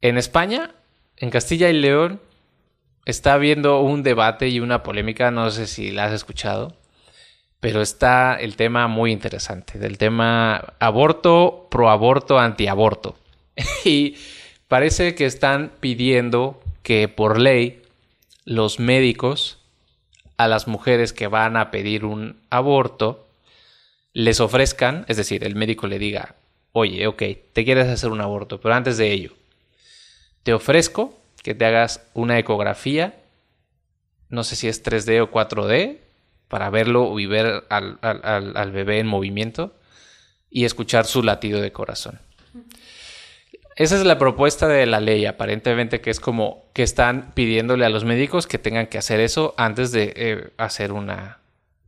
En España, en Castilla y León, está habiendo un debate y una polémica, no sé si la has escuchado, pero está el tema muy interesante, del tema aborto, proaborto, antiaborto. y parece que están pidiendo que por ley los médicos a las mujeres que van a pedir un aborto les ofrezcan, es decir, el médico le diga, oye, ok, te quieres hacer un aborto, pero antes de ello, te ofrezco que te hagas una ecografía, no sé si es 3D o 4D, para verlo y ver al, bebé en movimiento y escuchar su latido de corazón. Esa es la propuesta de la ley, aparentemente, que es como que están pidiéndole a los médicos que tengan que hacer eso antes de eh, hacer una,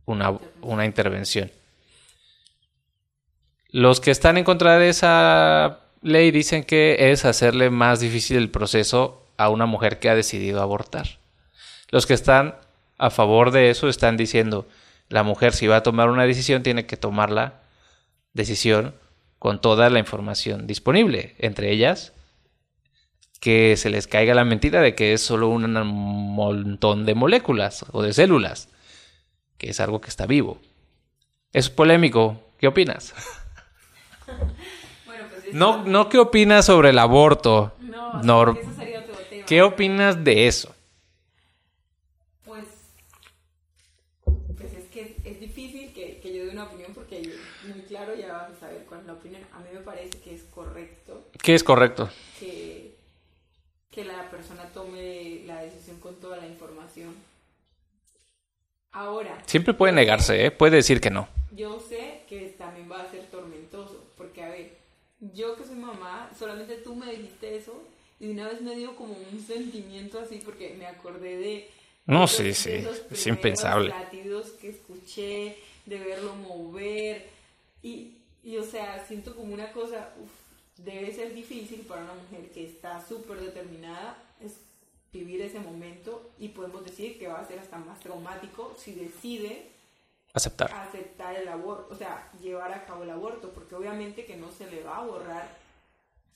una intervención. Los que están en contra de esa ley dicen que es hacerle más difícil el proceso a una mujer que ha decidido abortar. Los que están a favor de eso están diciendo, la mujer si va a tomar una decisión tiene que tomar la decisión con toda la información disponible, entre ellas que se les caiga la mentira de que es solo un montón de moléculas o de células, que es algo que está vivo. Es polémico, ¿qué opinas? Pues no, no qué opinas sobre el aborto. No, eso sería otro tema. ¿Qué opinas de eso? ¿Qué es correcto? Que, que la persona tome la decisión con toda la información. Ahora. Siempre puede negarse, ¿eh? Puede decir que no. Yo sé que también va a ser tormentoso, porque a ver, yo que soy mamá, solamente tú me dijiste eso y de una vez me dio como un sentimiento así porque me acordé de... No, sí, sí, es impensable. latidos que escuché, de verlo mover y, y o sea, siento como una cosa, debe ser difícil para una mujer que está súper determinada es vivir ese momento y podemos decir que va a ser hasta más traumático si decide aceptar aceptar el aborto, o sea, llevar a cabo el aborto, porque obviamente que no se le va a borrar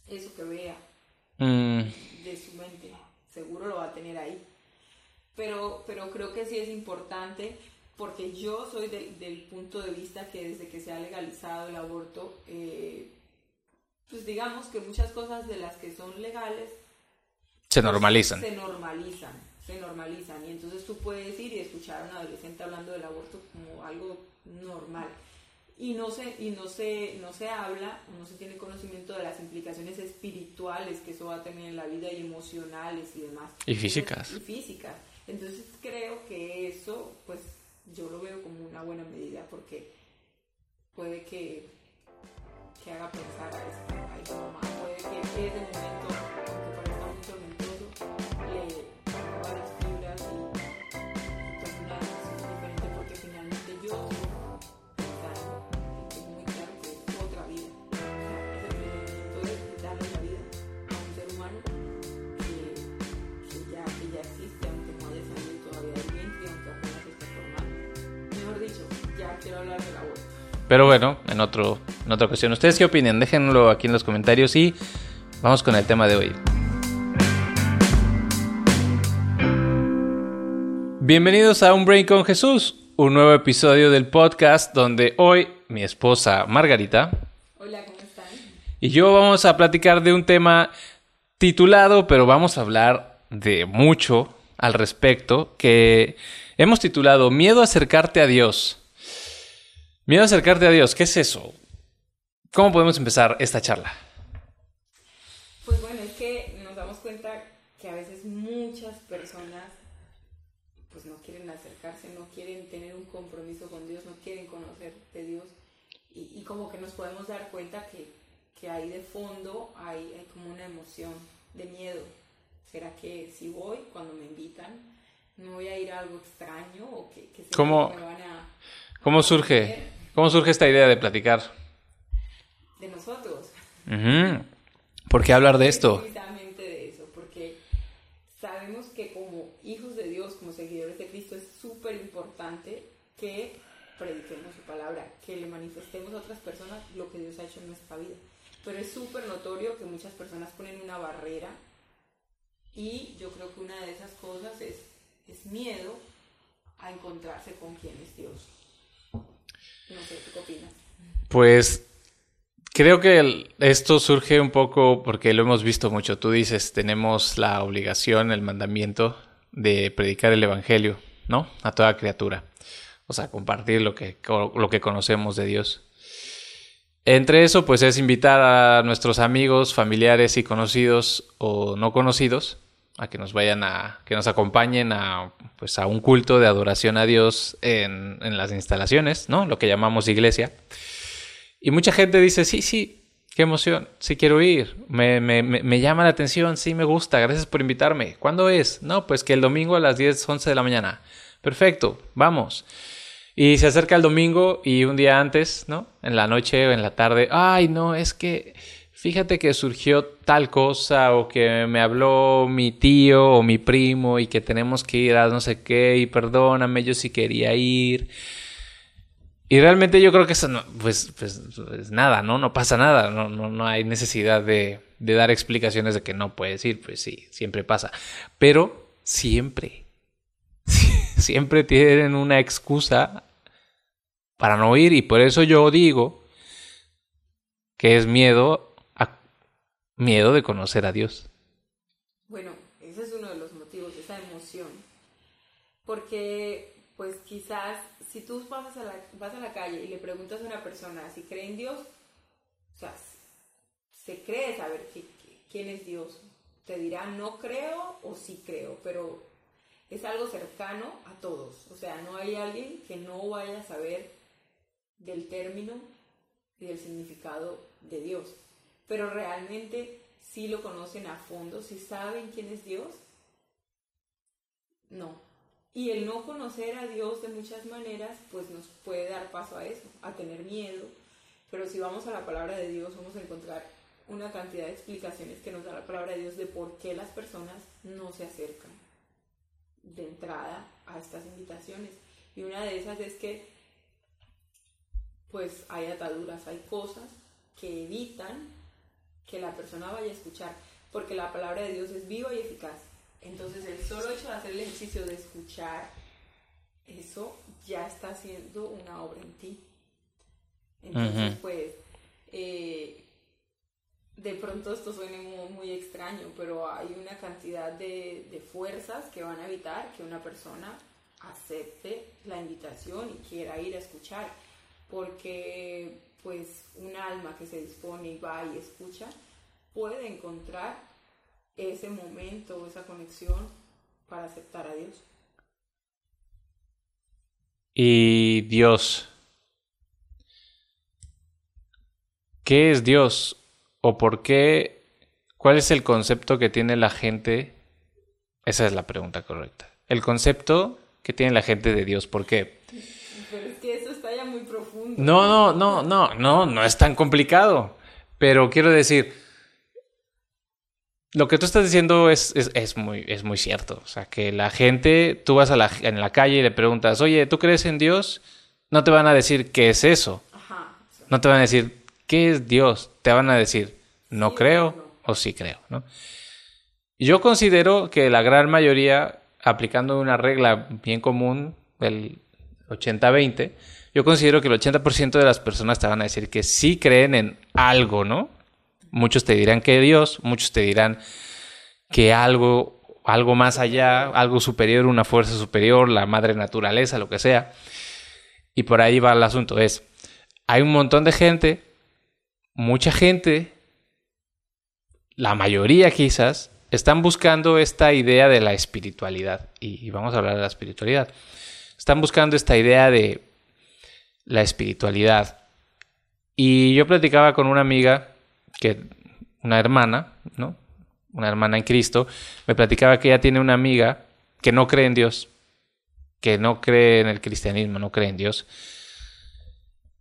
eso que vea mm. de su mente, seguro lo va a tener ahí. Pero, pero creo que sí es importante porque yo soy del punto de vista que desde que se ha legalizado el aborto, eh, pues digamos que muchas cosas de las que son legales se normalizan. Se normalizan, se normalizan. Y entonces tú puedes ir y escuchar a un adolescente hablando del aborto como algo normal. Y no se, y no se, no se habla, no se tiene conocimiento de las implicaciones espirituales que eso va a tener en la vida y emocionales y demás. Y físicas. Y físicas. Entonces creo que eso, pues yo lo veo como una buena medida porque puede que que haga pensar a esta, a mamá. Puede que ese momento, Pero bueno, en, otro, en otra ocasión. ¿Ustedes qué opinan? Déjenlo aquí en los comentarios y vamos con el tema de hoy. Bienvenidos a Un Brain con Jesús, un nuevo episodio del podcast donde hoy mi esposa Margarita. Hola, ¿cómo están? Y yo vamos a platicar de un tema titulado, pero vamos a hablar de mucho al respecto, que hemos titulado Miedo a acercarte a Dios. Miedo a acercarte a Dios, ¿qué es eso? ¿Cómo podemos empezar esta charla? Pues bueno, es que nos damos cuenta que a veces muchas personas pues no quieren acercarse, no quieren tener un compromiso con Dios, no quieren conocer de Dios y, como que nos podemos dar cuenta que, que ahí de fondo hay, hay, como una emoción de miedo. ¿Será que si voy cuando me invitan, me voy a ir a algo extraño o que, que, ¿Cómo, me van a... ¿Cómo surge? ¿Cómo surge esta idea de platicar? De nosotros. ¿Por qué hablar de esto? Precisamente de eso, porque sabemos que como hijos de Dios, como seguidores de Cristo, es súper importante que prediquemos su palabra, que le manifestemos a otras personas lo que Dios ha hecho en nuestra vida. pero es súper notorio que muchas personas ponen una barrera y yo creo que una de esas cosas es, es miedo a encontrarse con quién es Dios. No sé, ¿tú qué opinas? Pues creo que esto surge un poco porque lo hemos visto mucho. Tú dices, tenemos la obligación, el mandamiento de predicar el Evangelio, ¿no? A toda criatura. O sea, compartir lo que, lo que conocemos de Dios. Entre eso, pues es invitar a nuestros amigos, familiares y conocidos o no conocidos a que nos vayan a, que nos acompañen a, pues a un culto de adoración a Dios en, en las instalaciones, ¿no? Lo que llamamos iglesia. Y mucha gente dice, sí, sí, qué emoción, sí quiero ir, me, me, me, llama la atención, sí me gusta, gracias por invitarme. ¿Cuándo es? No, pues que el domingo a las 10, 11 de la mañana. Perfecto, vamos. Y se acerca el domingo y un día antes, ¿no? En la noche o en la tarde, ay, no, es que fíjate que surgió tal cosa o que me habló mi tío o mi primo y que tenemos que ir a no sé qué y perdóname, yo sí quería ir. Y realmente yo creo que eso no, pues, pues, pues nada, ¿no? No pasa nada, no, no, no hay necesidad de, de dar explicaciones de que no puedes ir, pues sí, siempre pasa. Pero siempre, siempre tienen una excusa para no ir y por eso yo digo que es miedo miedo de conocer a Dios. Bueno, ese es uno de los motivos, esa emoción. Porque, pues quizás, si tú vas a la, vas a la calle y le preguntas a una persona si cree en Dios, o sea, se cree saber quién es Dios. Te dirá no creo o sí creo, pero es algo cercano a todos. O sea, no hay alguien que no vaya a saber del término y del significado de Dios pero realmente sí lo conocen a fondo, si saben quién es Dios, no. Y el no conocer a Dios de muchas maneras, pues nos puede dar paso a eso, a tener miedo. Pero si vamos a la palabra de Dios, vamos a encontrar una cantidad de explicaciones que nos da la palabra de Dios de por qué las personas no se acercan de entrada a estas invitaciones. Y una de esas es que, pues hay ataduras, hay cosas que evitan que la persona vaya a escuchar, porque la palabra de Dios es viva y eficaz. Entonces el solo hecho de hacer el ejercicio de escuchar, eso ya está haciendo una obra en ti. Entonces, pues, eh, de pronto esto suena muy, extraño, pero hay una cantidad de, de fuerzas que van a evitar que una persona acepte la invitación y quiera ir a escuchar, porque pues un alma que se dispone y va y escucha, puede encontrar ese momento, esa conexión para aceptar a Dios. Y Dios. ¿Qué es Dios? ¿O por qué? ¿Cuál es el concepto que tiene la gente? Esa es la pregunta correcta. El concepto que tiene la gente de Dios. ¿Por qué? Pero es que eso muy profundo. No, no, no, no, no, no es tan complicado. Pero quiero decir, lo que tú estás diciendo es, es, muy, es muy cierto. O sea, que la gente, tú vas a la, en la calle y le preguntas, oye, ¿tú crees en Dios? No te van a decir qué es eso. No te van a decir, ¿qué es Dios? Te van a decir, no creo o sí creo. ¿no? Yo considero que la gran mayoría, aplicando una regla bien común del 80-20, yo considero que el 80% de las personas te van a decir que sí creen en algo, ¿no? Muchos te dirán que Dios, muchos te dirán que algo, algo más allá, algo superior, una fuerza superior, la madre naturaleza, lo que sea. Y por ahí va el asunto. Es, hay un montón de gente, mucha gente, la mayoría quizás, están buscando esta idea de la espiritualidad. Y vamos a hablar de la espiritualidad están buscando esta idea de la espiritualidad. Y yo platicaba con una amiga, que una hermana, ¿no? Una hermana en Cristo, me platicaba que ella tiene una amiga que no cree en Dios, que no cree en el cristianismo, no cree en Dios.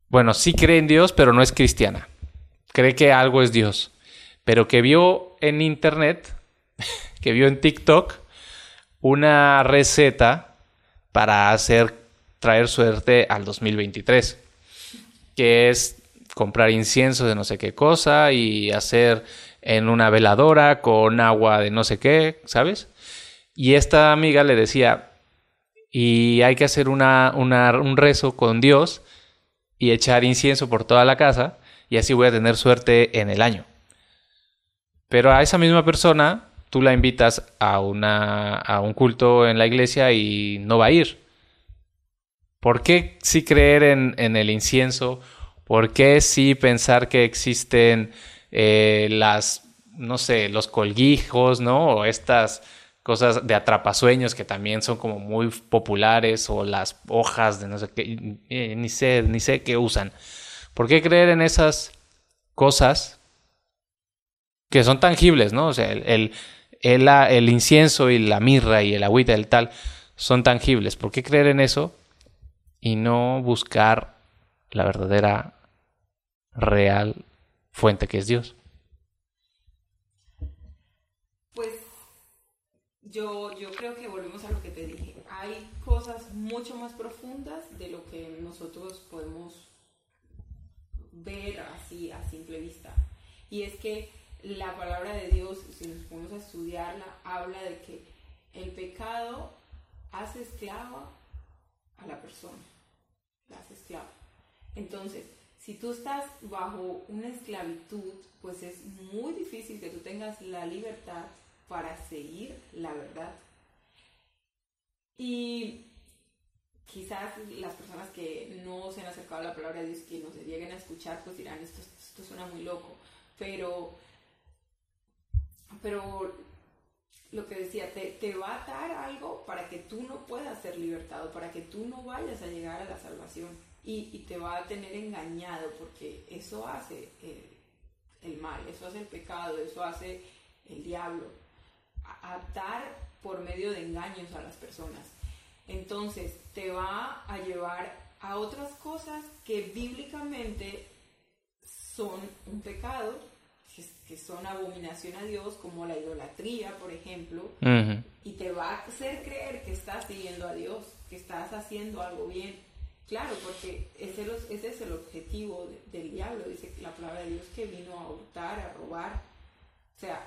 Bueno, sí cree en Dios, pero no es cristiana. Cree que algo es Dios. Pero que vio en internet, que vio en TikTok, una receta para hacer traer suerte al 2023, que es comprar incienso de no sé qué cosa y hacer en una veladora con agua de no sé qué, ¿sabes? Y esta amiga le decía, y hay que hacer una, un rezo con Dios y echar incienso por toda la casa y así voy a tener suerte en el año. Pero a esa misma persona tú la invitas a, una, a un culto en la iglesia y no va a ir. ¿Por qué sí creer en, el incienso? ¿Por qué sí pensar que existen eh, las, no sé, los colguijos, ¿no? O estas cosas de atrapasueños que también son como muy populares o las hojas de no sé qué, ni sé, ni sé qué usan. ¿Por qué creer en esas cosas que son tangibles, ¿no? O sea, el, el, el, incienso y la mirra y el agüita del tal son tangibles. ¿Por qué creer en eso y no buscar la verdadera, real fuente que es Dios? Pues yo, yo creo que volvemos a lo que te dije. Hay cosas mucho más profundas de lo que nosotros podemos ver así a simple vista. Y es que la palabra de Dios, si nos ponemos a estudiarla, habla de que el pecado hace esclava a la persona, esclava. Entonces, si tú estás bajo una esclavitud, pues es muy difícil que tú tengas la libertad para seguir la verdad. Y quizás las personas que no se han acercado a la palabra de Dios, que no se lleguen a escuchar, pues dirán, esto, suena muy loco. Pero pero lo que decía, te, va a atar algo para que tú no puedas ser libertado, para que tú no vayas a llegar a la salvación y, y te va a tener engañado porque eso hace el, el, mal, eso hace el pecado, eso hace el diablo, atar por medio de engaños a las personas. Entonces te va a llevar a otras cosas que bíblicamente son un pecado, que son abominación a Dios, como la idolatría, por ejemplo, y te va a hacer creer que estás siguiendo a Dios, que estás haciendo algo bien. Claro, porque ese, ese es el objetivo del diablo, dice la palabra de Dios, que vino a hurtar, a robar. O sea,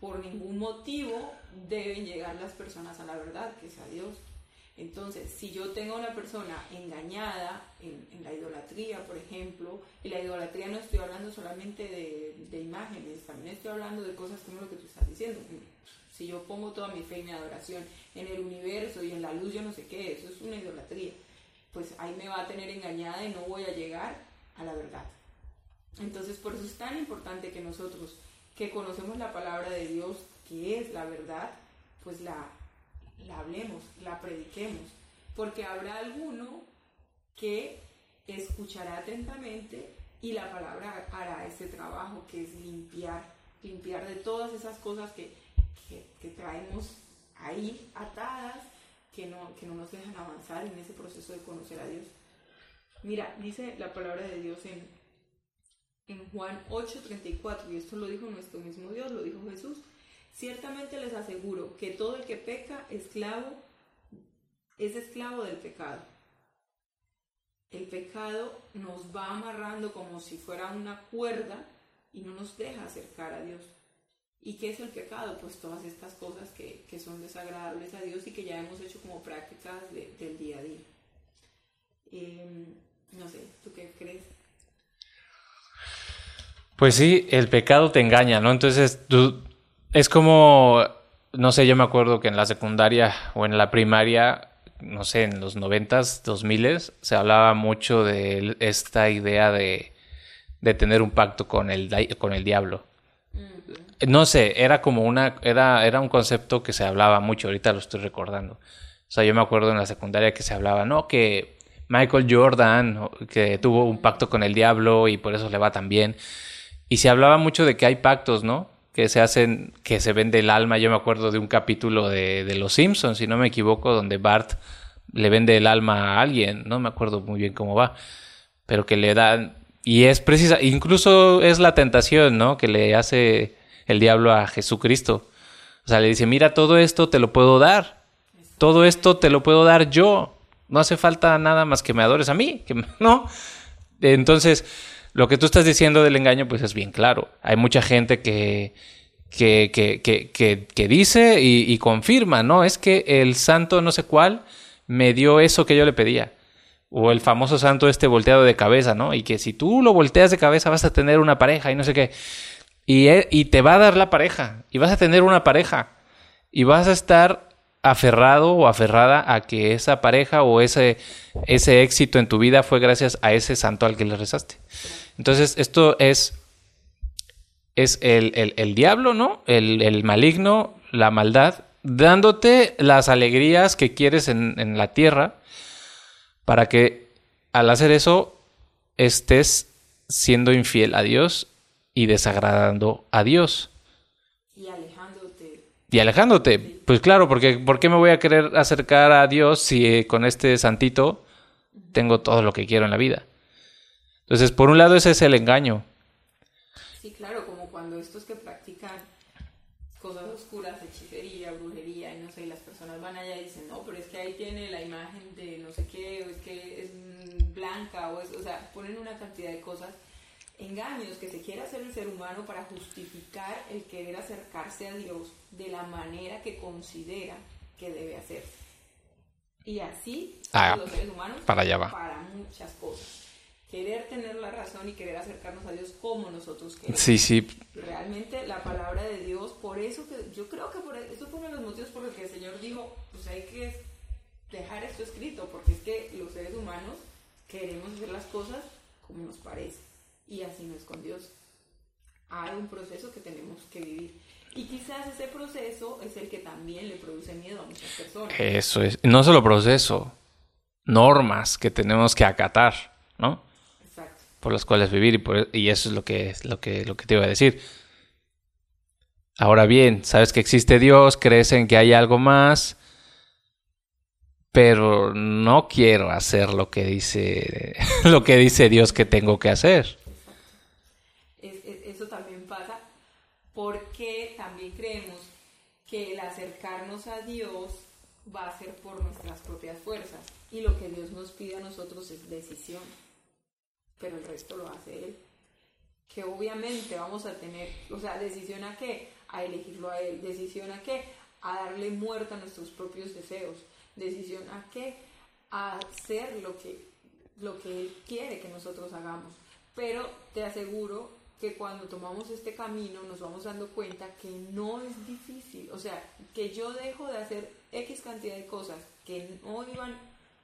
por ningún motivo deben llegar las personas a la verdad, que es a Dios. Entonces, si yo tengo una persona engañada en, la idolatría, por ejemplo, y la idolatría no estoy hablando solamente de, imágenes, también estoy hablando de cosas como lo que tú estás diciendo. Si yo pongo toda mi fe y mi adoración en el universo y en la luz, yo no sé qué, eso es una idolatría. Pues ahí me va a tener engañada y no voy a llegar a la verdad. Entonces, por eso es tan importante que nosotros, que conocemos la palabra de Dios, que es la verdad, pues la hablemos, la prediquemos, porque habrá alguno que escuchará atentamente y la palabra hará ese trabajo que es limpiar, limpiar de todas esas cosas que, traemos ahí atadas, que no, que no nos dejan avanzar en ese proceso de conocer a Dios. Mira, dice la palabra de Dios en, en Juan 8:34, y esto lo dijo nuestro mismo Dios, lo dijo Jesús. Ciertamente les aseguro que todo el que peca, esclavo, es esclavo del pecado. El pecado nos va amarrando como si fuera una cuerda y no nos deja acercar a Dios. ¿Y qué es el pecado? Pues todas estas cosas que, son desagradables a Dios y que ya hemos hecho como prácticas del día a día. Em, no sé, ¿tú qué crees? Pues sí, el pecado te engaña, ¿no? Entonces tú es como, no sé, yo me acuerdo que en la secundaria o en la primaria, no sé, en los noventas, dos miles, se hablaba mucho de esta idea de, de tener un pacto con el, con el diablo. No sé, era como una, era, era un concepto que se hablaba mucho, ahorita lo estoy recordando. O sea, yo me acuerdo en la secundaria que se hablaba, no, que Michael Jordan, que tuvo un pacto con el diablo y por eso le va tan bien. Y se hablaba mucho de que hay pactos, ¿no? que se hacen, que se vende el alma. Yo me acuerdo de un capítulo de, de Los Simpsons, si no me equivoco, donde Bart le vende el alma a alguien, no me acuerdo muy bien cómo va, pero que le dan, y es precisa, incluso es la tentación, ¿no? Que le hace el diablo a Jesucristo. O sea, le dice, mira, todo esto te lo puedo dar, todo esto te lo puedo dar yo, no hace falta nada más que me adores a mí, que no. Entonces, lo que tú estás diciendo del engaño, pues es bien claro. Hay mucha gente que, que, que, que, dice y, confirma, ¿no? Es que el santo no sé cuál me dio eso que yo le pedía. O el famoso santo este volteado de cabeza, ¿no? Y que si tú lo volteas de cabeza vas a tener una pareja y no sé qué. Y, e, y te va a dar la pareja. Y vas a tener una pareja. Y vas a estar aferrado o aferrada a que esa pareja o ese, ese éxito en tu vida fue gracias a ese santo al que le rezaste. Entonces, esto es, es el, el, el diablo, ¿no? El, el, maligno, la maldad, dándote las alegrías que quieres en, en la tierra para que al hacer eso estés siendo infiel a Dios y desagradando a Dios. Y alejándote. Y alejándote. Pues claro, porque ¿por qué me voy a querer acercar a Dios si eh, con este santito tengo todo lo que quiero en la vida? Entonces, por un lado ese es el engaño. Sí, claro, ponen una cantidad de cosas, engaños que se quiere hacer el ser humano para justificar el querer acercarse a Dios de la manera que considera que debe hacerse. Y así Ah, los seres humanos para allá va. para muchas cosas. Querer tener la razón y querer acercarnos a Dios como nosotros queremos. Sí, sí. Realmente la palabra de Dios, por eso que yo creo que por eso fue uno de los motivos por los que el Señor dijo, pues hay que dejar esto escrito, porque es que los seres humanos queremos hacer las cosas como nos parece, y así no es con Dios. Hay un proceso que tenemos que vivir. Y quizás ese proceso es el que también le produce miedo a muchas personas. Eso es. No solo proceso, normas que tenemos que acatar, ¿no? Exacto. Por las cuales vivir y, por- y eso es lo que, lo, que, lo que te iba a decir. Ahora bien, sabes que existe Dios, crees en que hay algo más, pero no quiero hacer lo que dice, lo que dice Dios que tengo que hacer. Es- es- eso también pasa porque también creemos que el acercarnos a Dios va a ser por nuestras propias fuerzas y lo que Dios nos pide a nosotros es decisión, pero el resto lo hace Él. Que obviamente vamos a tener, o sea, decisión a qué? A elegirlo a Él, decisión a qué? A darle muerte a nuestros propios deseos, decisión a qué? A hacer lo que, lo que Él quiere que nosotros hagamos. Pero te aseguro que cuando tomamos este camino nos vamos dando cuenta que no es difícil. O sea, que yo dejo de hacer X cantidad de cosas que no iban,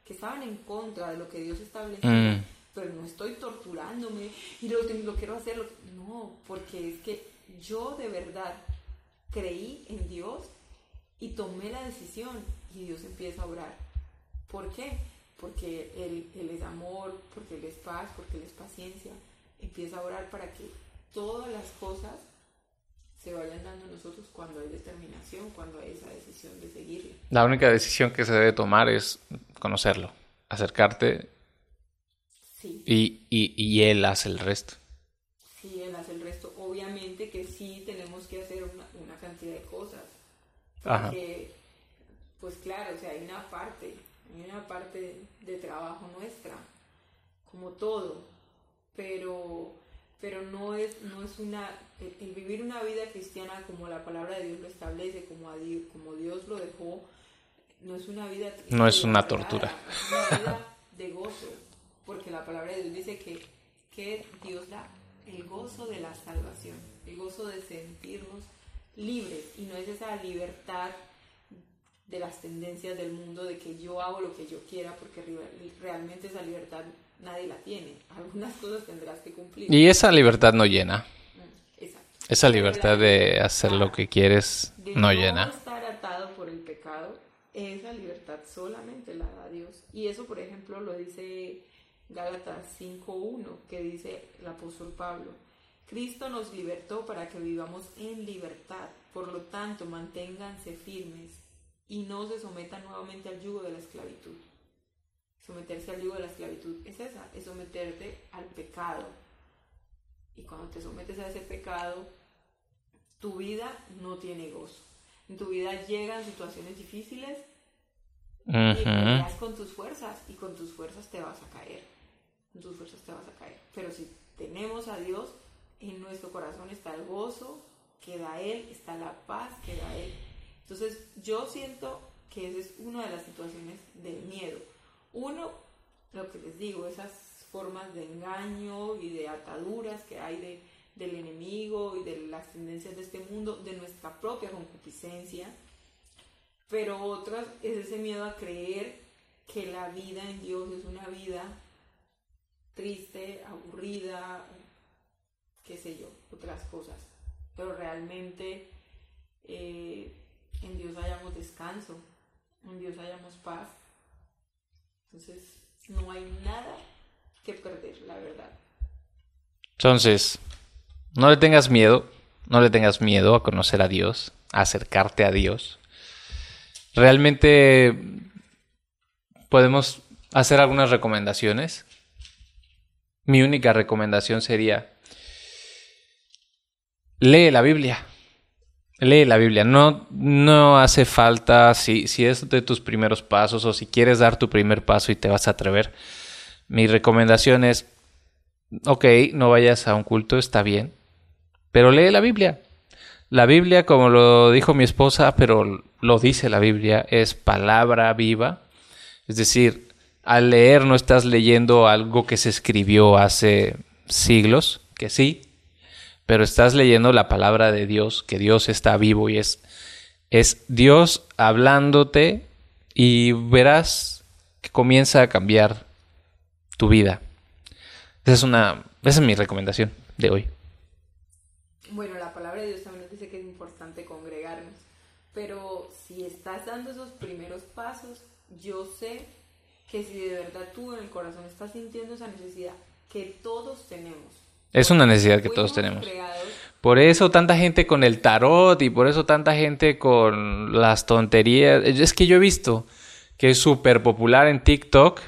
que estaban en contra de lo que Dios estableció, Mm. pero no estoy torturándome y lo, lo quiero hacer. lo- no, porque es que yo de verdad creí en Dios y tomé la decisión y Dios empieza a obrar. ¿Por qué? Porque Él, él es amor, porque Él es paz, porque Él es paciencia. Empieza a orar para que todas las cosas se vayan dando a nosotros cuando hay determinación, cuando hay esa decisión de seguirle. La única decisión que se debe tomar es conocerlo, acercarte Sí, y, y, y Él hace el resto. sí, Él hace el resto. Obviamente que sí tenemos que hacer una, una cantidad de cosas. Ajá. Porque, pues claro, o sea, hay una parte, hay una parte de trabajo nuestra, como todo, pero, pero no es, no es una, el, el vivir una vida cristiana como la palabra de Dios lo establece, como, a Dios, como Dios lo dejó, no es una vida No es una tortura. es una vida de gozo, porque la palabra de Dios dice que, que Dios da el gozo de la salvación, el gozo de sentirnos libres y no es esa libertad de las tendencias del mundo de que yo hago lo que yo quiera porque re- realmente esa libertad nadie la tiene. Algunas cosas tendrás que cumplir. Y esa libertad no llena. Mm, Exacto. Esa libertad de hacer lo que quieres De no llena. estar atado por el pecado, esa libertad solamente la da Dios. Y eso, por ejemplo, lo dice Gálatas 5.1, que dice el apóstol Pablo. Cristo nos libertó para que vivamos en libertad. Por lo tanto, manténganse firmes y no se sometan nuevamente al yugo de la esclavitud. Someterse al yugo de la esclavitud es esa, es someterte al pecado. Y cuando te sometes a ese pecado, tu vida no tiene gozo. En tu vida llegan situaciones difíciles y Ujú. peleas con tus fuerzas y con tus fuerzas te vas a caer. Con tus fuerzas te vas a caer. Pero si tenemos a Dios, en nuestro corazón está el gozo que da Él, está la paz que da Él. Entonces yo siento que esa es una de las situaciones del miedo. Uno, lo que les digo, esas formas de engaño y de ataduras que hay de, del enemigo y de las tendencias de este mundo, de nuestra propia concupiscencia. Pero otras es ese miedo a creer que la vida en Dios es una vida triste, aburrida, qué sé yo, otras cosas. Pero realmente eh, en Dios hayamos descanso, en Dios hayamos paz. Entonces, no hay nada que perder, la verdad. Entonces, no le tengas miedo, no le tengas miedo a conocer a Dios, a acercarte a Dios. Realmente podemos hacer algunas recomendaciones. Mi única recomendación sería, lee la Biblia. Lee la Biblia. No, no hace falta, si, si es de tus primeros pasos o si quieres dar tu primer paso y te vas a atrever, mi recomendación es, ok, no vayas a un culto, está bien, pero lee la Biblia. La Biblia, como lo dijo mi esposa, pero lo dice la Biblia, es palabra viva. Es decir, al leer no estás leyendo algo que se escribió hace siglos, que sí, pero estás leyendo la palabra de Dios, que Dios está vivo y es, es Dios hablándote y verás que comienza a cambiar tu vida. Esa es una, esa es mi recomendación de hoy. Bueno, la palabra de Dios también dice que es importante congregarnos, pero si estás dando esos primeros pasos, yo sé que si de verdad tú en el corazón estás sintiendo esa necesidad que todos tenemos, es una necesidad que todos tenemos. Por eso tanta gente con el tarot y por eso tanta gente con las tonterías. Es que yo he visto que es súper popular en TikTok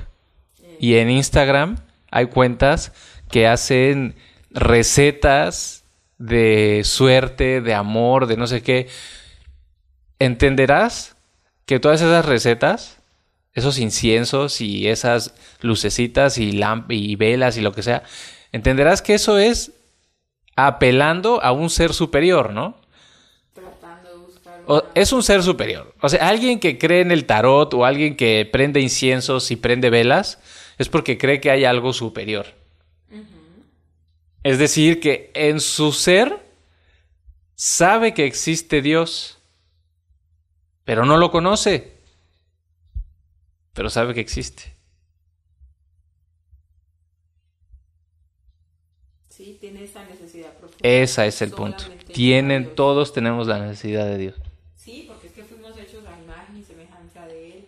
y en Instagram. Hay cuentas que hacen recetas de suerte, de amor, de no sé qué. Entenderás que todas esas recetas, esos inciensos y esas lucecitas y, y velas y lo que sea, entenderás que eso es apelando a un ser superior, ¿no? Tratando de buscar es un ser superior. O sea, alguien que cree en el tarot o alguien que prende inciensos y prende velas es porque cree que hay algo superior. Es decir, que en su ser sabe que existe Dios, pero no lo conoce, pero sabe que existe. tiene esa necesidad profunda. Ese es el punto. Tienen, todos tenemos la necesidad de Dios. Sí, porque es que fuimos hechos a imagen y semejanza de Él.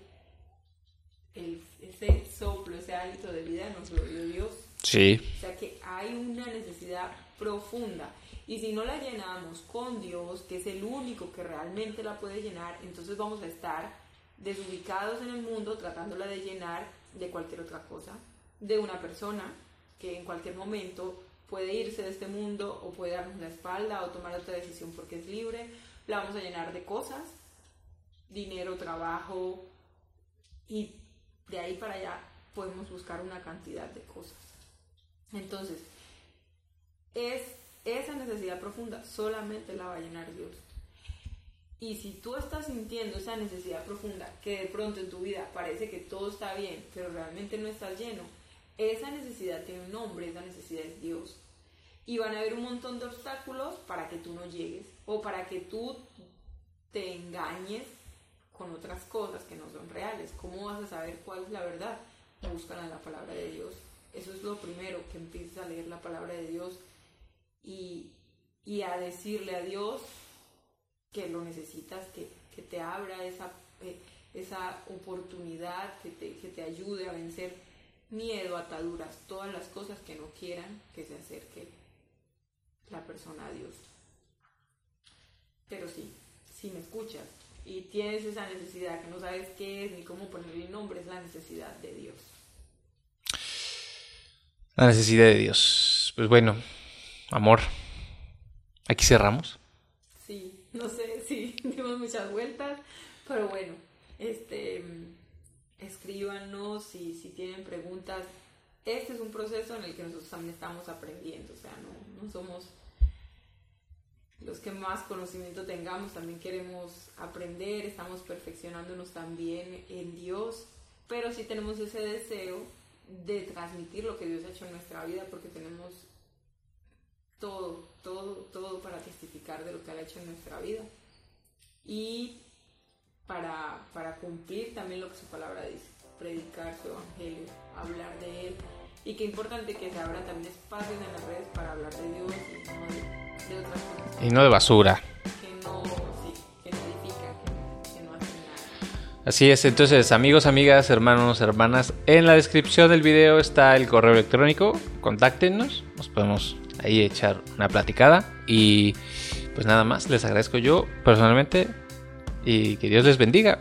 El, ese soplo, ese hálito de vida nos lo dio Dios. Sí. O sea que hay una necesidad profunda. Y si no la llenamos con Dios, que es el único que realmente la puede llenar, entonces vamos a estar desubicados en el mundo tratándola de llenar de cualquier otra cosa, de una persona que en cualquier momento puede irse de este mundo o puede darnos la espalda o tomar otra decisión porque es libre. La vamos a llenar de cosas, dinero, trabajo y de ahí para allá podemos buscar una cantidad de cosas. Entonces, es esa necesidad profunda solamente la va a llenar Dios. Y si tú estás sintiendo esa necesidad profunda, que de pronto en tu vida parece que todo está bien, pero realmente no estás lleno, esa necesidad tiene un nombre, esa necesidad es Dios y van a haber un montón de obstáculos para que tú no llegues o para que tú te engañes con otras cosas que no son reales. ¿Cómo vas a saber cuál es la verdad? Buscan en la palabra de Dios. Eso es lo primero, que empieces a leer la palabra de Dios y, a decirle a Dios que lo necesitas, que, te abra esa, eh, esa oportunidad, que te, que te ayude a vencer miedo, ataduras, todas las cosas que no quieran que se acerquen la persona a Dios. Pero sí, si me escuchas y tienes esa necesidad que no sabes qué es ni cómo ponerle nombre, es la necesidad de Dios. La necesidad de Dios. Pues bueno, amor, aquí cerramos. Sí, no sé si dimos muchas vueltas, pero bueno, este escríbanos si, si tienen preguntas este es un proceso en el que nosotros también estamos aprendiendo, o sea, no, somos los que más conocimiento tengamos, también queremos aprender, estamos perfeccionándonos también en Dios, pero sí tenemos ese deseo de transmitir lo que Dios ha hecho en nuestra vida, porque tenemos todo, todo, todo para testificar de lo que ha hecho en nuestra vida. Y para, para cumplir también lo que su palabra dice, predicar su evangelio, hablar de él. Y qué importante que se abran también espacios en las redes para hablar de Dios y no de, de otras cosas. Y no de basura. Que no, sí, que no edifican, que, que no hacen nada. Así es, entonces amigos, amigas, hermanos, hermanas, en la descripción del video está el correo electrónico, contáctenos, nos podemos ahí echar una platicada y pues nada más, les agradezco yo personalmente y que Dios les bendiga.